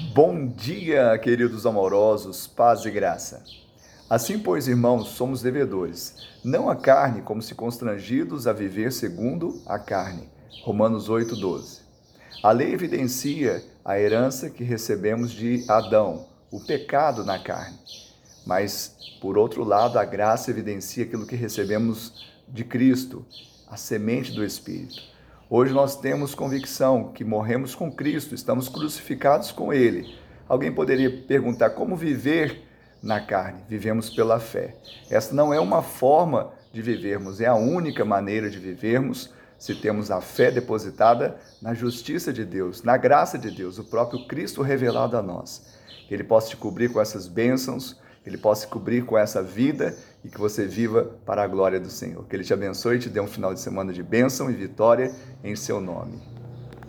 Bom dia, queridos amorosos, paz e graça. Assim, pois, irmãos, somos devedores, não a carne, como se constrangidos a viver segundo a carne. Romanos 8:12. A lei evidencia a herança que recebemos de Adão, o pecado na carne. Mas, por outro lado, a graça evidencia aquilo que recebemos de Cristo, a semente do Espírito. Hoje nós temos convicção que morremos com Cristo, estamos crucificados com Ele. Alguém poderia perguntar como viver na carne? Vivemos pela fé. Essa não é uma forma de vivermos, é a única maneira de vivermos se temos a fé depositada na justiça de Deus, na graça de Deus, o próprio Cristo revelado a nós. Que Ele possa te cobrir com essas bênçãos, Ele possa cobrir com essa vida e que você viva para a glória do Senhor. Que Ele te abençoe e te dê um final de semana de bênção e vitória em seu nome.